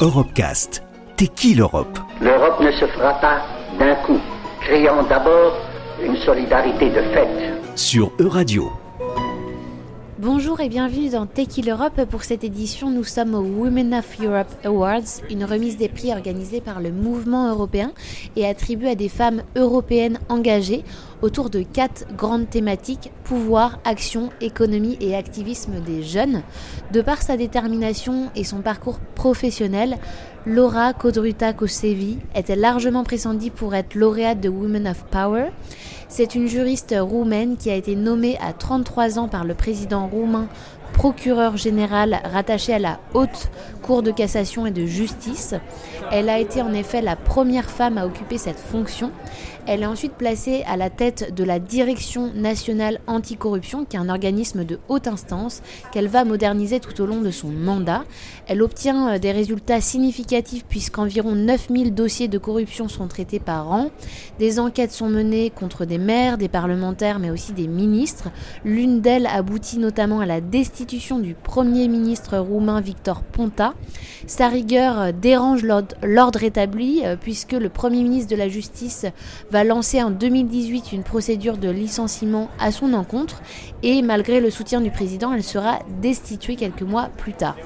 Europecast. T'es qui l'Europe? L'Europe ne se fera pas d'un coup. Créons d'abord une solidarité de fait. Sur Euradio. Bonjour et bienvenue dans Take Europe. Pour cette édition, nous sommes au Women of Europe Awards, une remise des prix organisée par le mouvement européen et attribuée à des femmes européennes engagées autour de quatre grandes thématiques pouvoir, action, économie et activisme des jeunes. De par sa détermination et son parcours professionnel, Laura Kodruta Kosevi était largement pressentie pour être lauréate de Women of Power. C'est une juriste roumaine qui a été nommée à 33 ans par le président roumain procureur général rattaché à la haute cour de cassation et de justice. Elle a été en effet la première femme à occuper cette fonction. Elle est ensuite placée à la tête de la Direction nationale anticorruption, qui est un organisme de haute instance qu'elle va moderniser tout au long de son mandat. Elle obtient euh, des résultats significatifs puisqu'environ 9000 dossiers de corruption sont traités par an. Des enquêtes sont menées contre des maires, des parlementaires, mais aussi des ministres. L'une d'elles aboutit notamment à la destitution du Premier ministre roumain Victor Ponta. Sa rigueur euh, dérange l'ordre établi euh, puisque le Premier ministre de la Justice va lancé en 2018 une procédure de licenciement à son encontre et malgré le soutien du président, elle sera destituée quelques mois plus tard.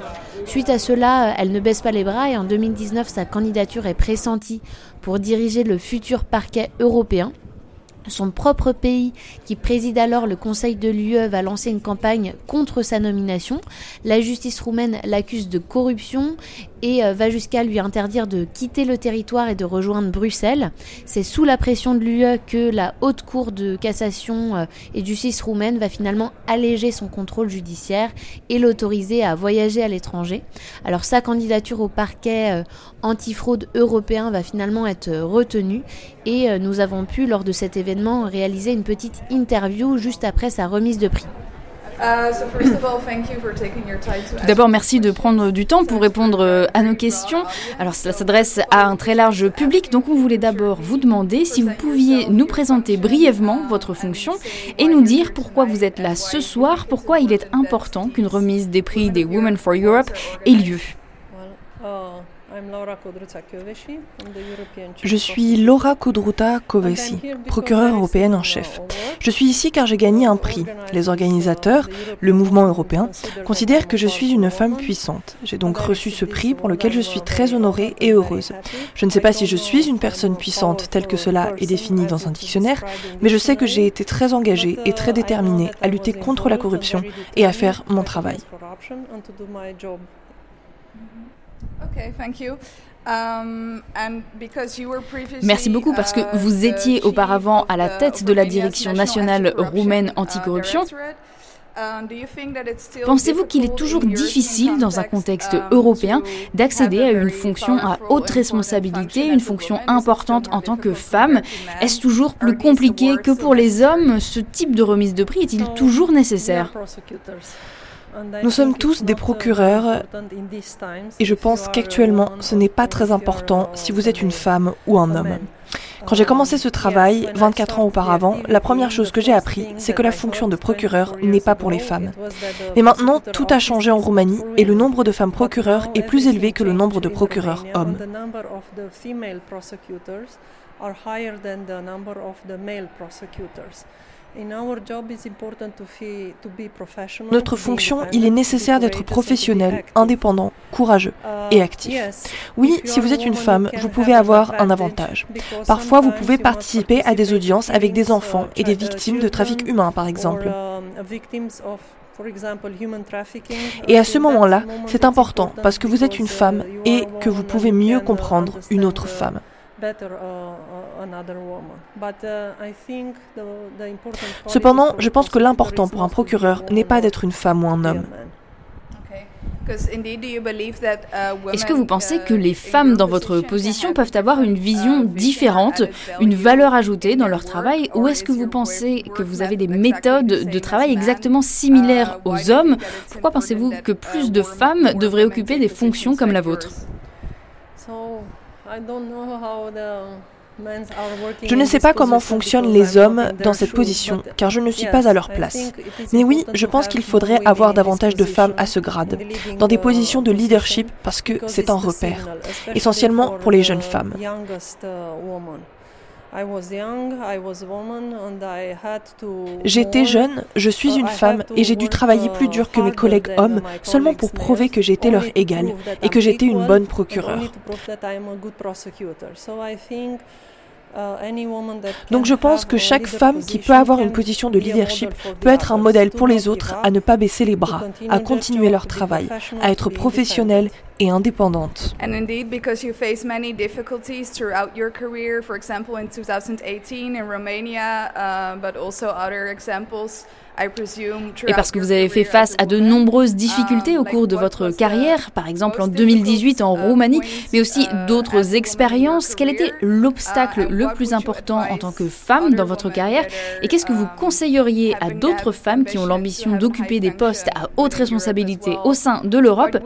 Suite à cela, elle ne baisse pas les bras et en 2019, sa candidature est pressentie pour diriger le futur parquet européen. Son propre pays, qui préside alors le Conseil de l'UE, va lancer une campagne contre sa nomination. La justice roumaine l'accuse de corruption et euh, va jusqu'à lui interdire de quitter le territoire et de rejoindre Bruxelles. C'est sous la pression de l'UE que la haute cour de cassation euh, et justice roumaine va finalement alléger son contrôle judiciaire et l'autoriser à voyager à l'étranger. Alors sa candidature au parquet euh, antifraude européen va finalement être retenue et nous avons pu lors de cet événement réaliser une petite interview juste après sa remise de prix. Tout d'abord, merci de prendre du temps pour répondre euh, à nos questions. Alors, cela s'adresse à un très large public, donc on voulait d'abord vous demander si vous pouviez nous présenter brièvement votre fonction et nous dire pourquoi vous êtes là ce soir, pourquoi il est important qu'une remise des prix des Women for Europe ait lieu. Je suis Laura Kodruta Kovesi, procureure européenne en chef. Je suis ici car j'ai gagné un prix. Les organisateurs, le mouvement européen, considèrent que je suis une femme puissante. J'ai donc reçu ce prix pour lequel je suis très honorée et heureuse. Je ne sais pas si je suis une personne puissante telle que cela est défini dans un dictionnaire, mais je sais que j'ai été très engagée et très déterminée à lutter contre la corruption et à faire mon travail. Merci beaucoup parce que uh, vous étiez auparavant à la tête de la direction nationale roumaine uh, anticorruption. Um, Pensez-vous qu'il est toujours difficile dans un contexte um, européen d'accéder à une fonction à haute responsabilité, une fonction importante en tant que femme? Est-ce toujours plus compliqué que pour les hommes Ce type de remise de prix? Est-il toujours nécessaire? Nous sommes tous des procureurs et je pense qu'actuellement ce n'est pas très important si vous êtes une femme ou un homme. Quand j'ai commencé ce travail, 24 ans auparavant, la première chose que j'ai appris, c'est que la fonction de procureur n'est pas pour les femmes. Mais maintenant, tout a changé en Roumanie et le nombre de femmes procureurs est plus élevé que le nombre de procureurs hommes. Notre fonction, il est nécessaire d'être professionnel, indépendant, courageux et actif. Oui, si vous êtes une femme, vous pouvez avoir un avantage. Parfois, vous pouvez participer à des audiences avec des enfants et des victimes de trafic humain, par exemple. Et à ce moment-là, c'est important parce que vous êtes une femme et que vous pouvez mieux comprendre une autre femme. Cependant, je pense que l'important pour un procureur n'est pas d'être une femme ou un homme. Est-ce que vous pensez que les femmes dans votre position peuvent avoir une vision uh, différente, une valeur ajoutée dans leur travail, ou est-ce que vous pensez que vous avez des méthodes de travail exactement similaires uh, aux hommes? Pourquoi pensez-vous que plus de femmes devraient occuper des fonctions comme la vôtre? Je ne sais pas comment fonctionnent les hommes dans cette position, car je ne suis pas à leur place. Mais oui, je pense qu'il faudrait avoir davantage de femmes à ce grade, dans des positions de leadership, parce que c'est un repère, essentiellement pour les jeunes femmes. J'étais jeune, je suis une femme et j'ai dû travailler plus dur que mes collègues hommes seulement pour prouver que j'étais leur égale et que j'étais une bonne procureure. Donc je pense que chaque femme qui peut avoir une position de leadership peut être un modèle pour les autres à ne pas baisser les bras, à continuer leur travail, à être professionnelle et indépendante. And indeed, because you face many difficulties throughout your career, for example in 2018 in Romania, uh, but also other examples. Et parce que vous avez fait face à de nombreuses difficultés au cours de votre carrière, par exemple en 2018 en Roumanie, mais aussi d'autres expériences, quel était l'obstacle le plus important en tant que femme dans votre carrière? et qu'est-ce que vous conseilleriez à d'autres femmes qui ont l'ambition d'occuper des postes à haute responsabilité au sein de l'Europe?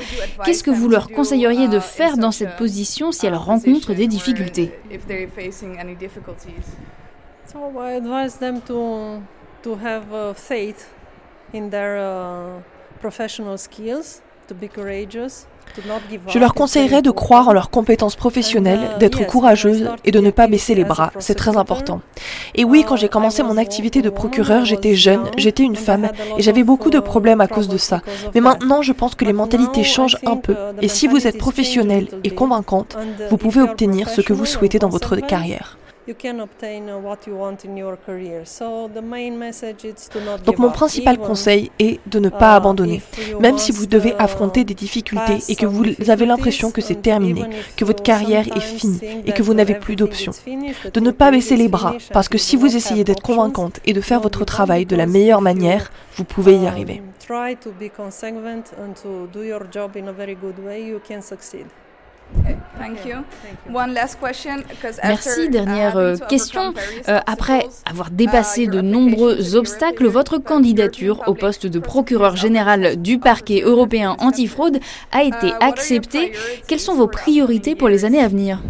Qu'est-ce que vous leur conseilleriez de faire dans cette position si elles rencontrent des difficultés? to have uh, faith in their uh, professional skills, to be courageous. Je leur conseillerais de croire en leurs compétences professionnelles, uh, d'être courageuses et de ne pas baisser les bras. C'est très important. Et oui, quand j'ai commencé mon activité de procureur, j'étais jeune, j'étais une femme et j'avais beaucoup de problèmes à cause de ça. Mais maintenant, je pense que les mentalités changent un peu. Et si vous êtes professionnelle et convaincante, vous pouvez obtenir ce que vous souhaitez dans votre carrière. Donc mon principal conseil est de ne pas uh, abandonner, même si vous devez affronter des difficultés et que vous avez l'impression que c'est terminé, que votre carrière est finie et que vous n'avez plus d'options. De ne pas baisser les bras, parce que si vous essayez d'être convaincante et de faire votre travail de la meilleure manière, vous pouvez y arriver. Merci. Dernière uh, euh, question. Euh, après avoir dépassé uh, de nombreux obstacles, votre candidature au poste de procureur général du parquet européen antifraude a été uh, acceptée. Quelles sont vos priorités pour les années à venir?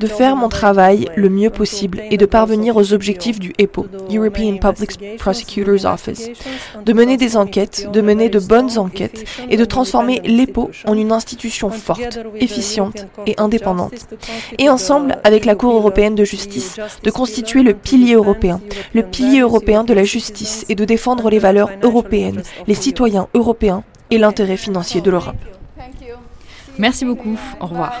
De faire mon travail le mieux possible et de parvenir aux objectifs du EPO, European Public Prosecutor's Office, de mener des enquêtes, de mener de bonnes enquêtes et de transformer l'EPO en une institution forte, efficiente et indépendante. Et ensemble, avec la Cour européenne de justice, de constituer le pilier européen, le pilier européen de la justice et de défendre les valeurs européennes, les citoyens européens et l'intérêt financier de l'Europe. Merci beaucoup. Au revoir.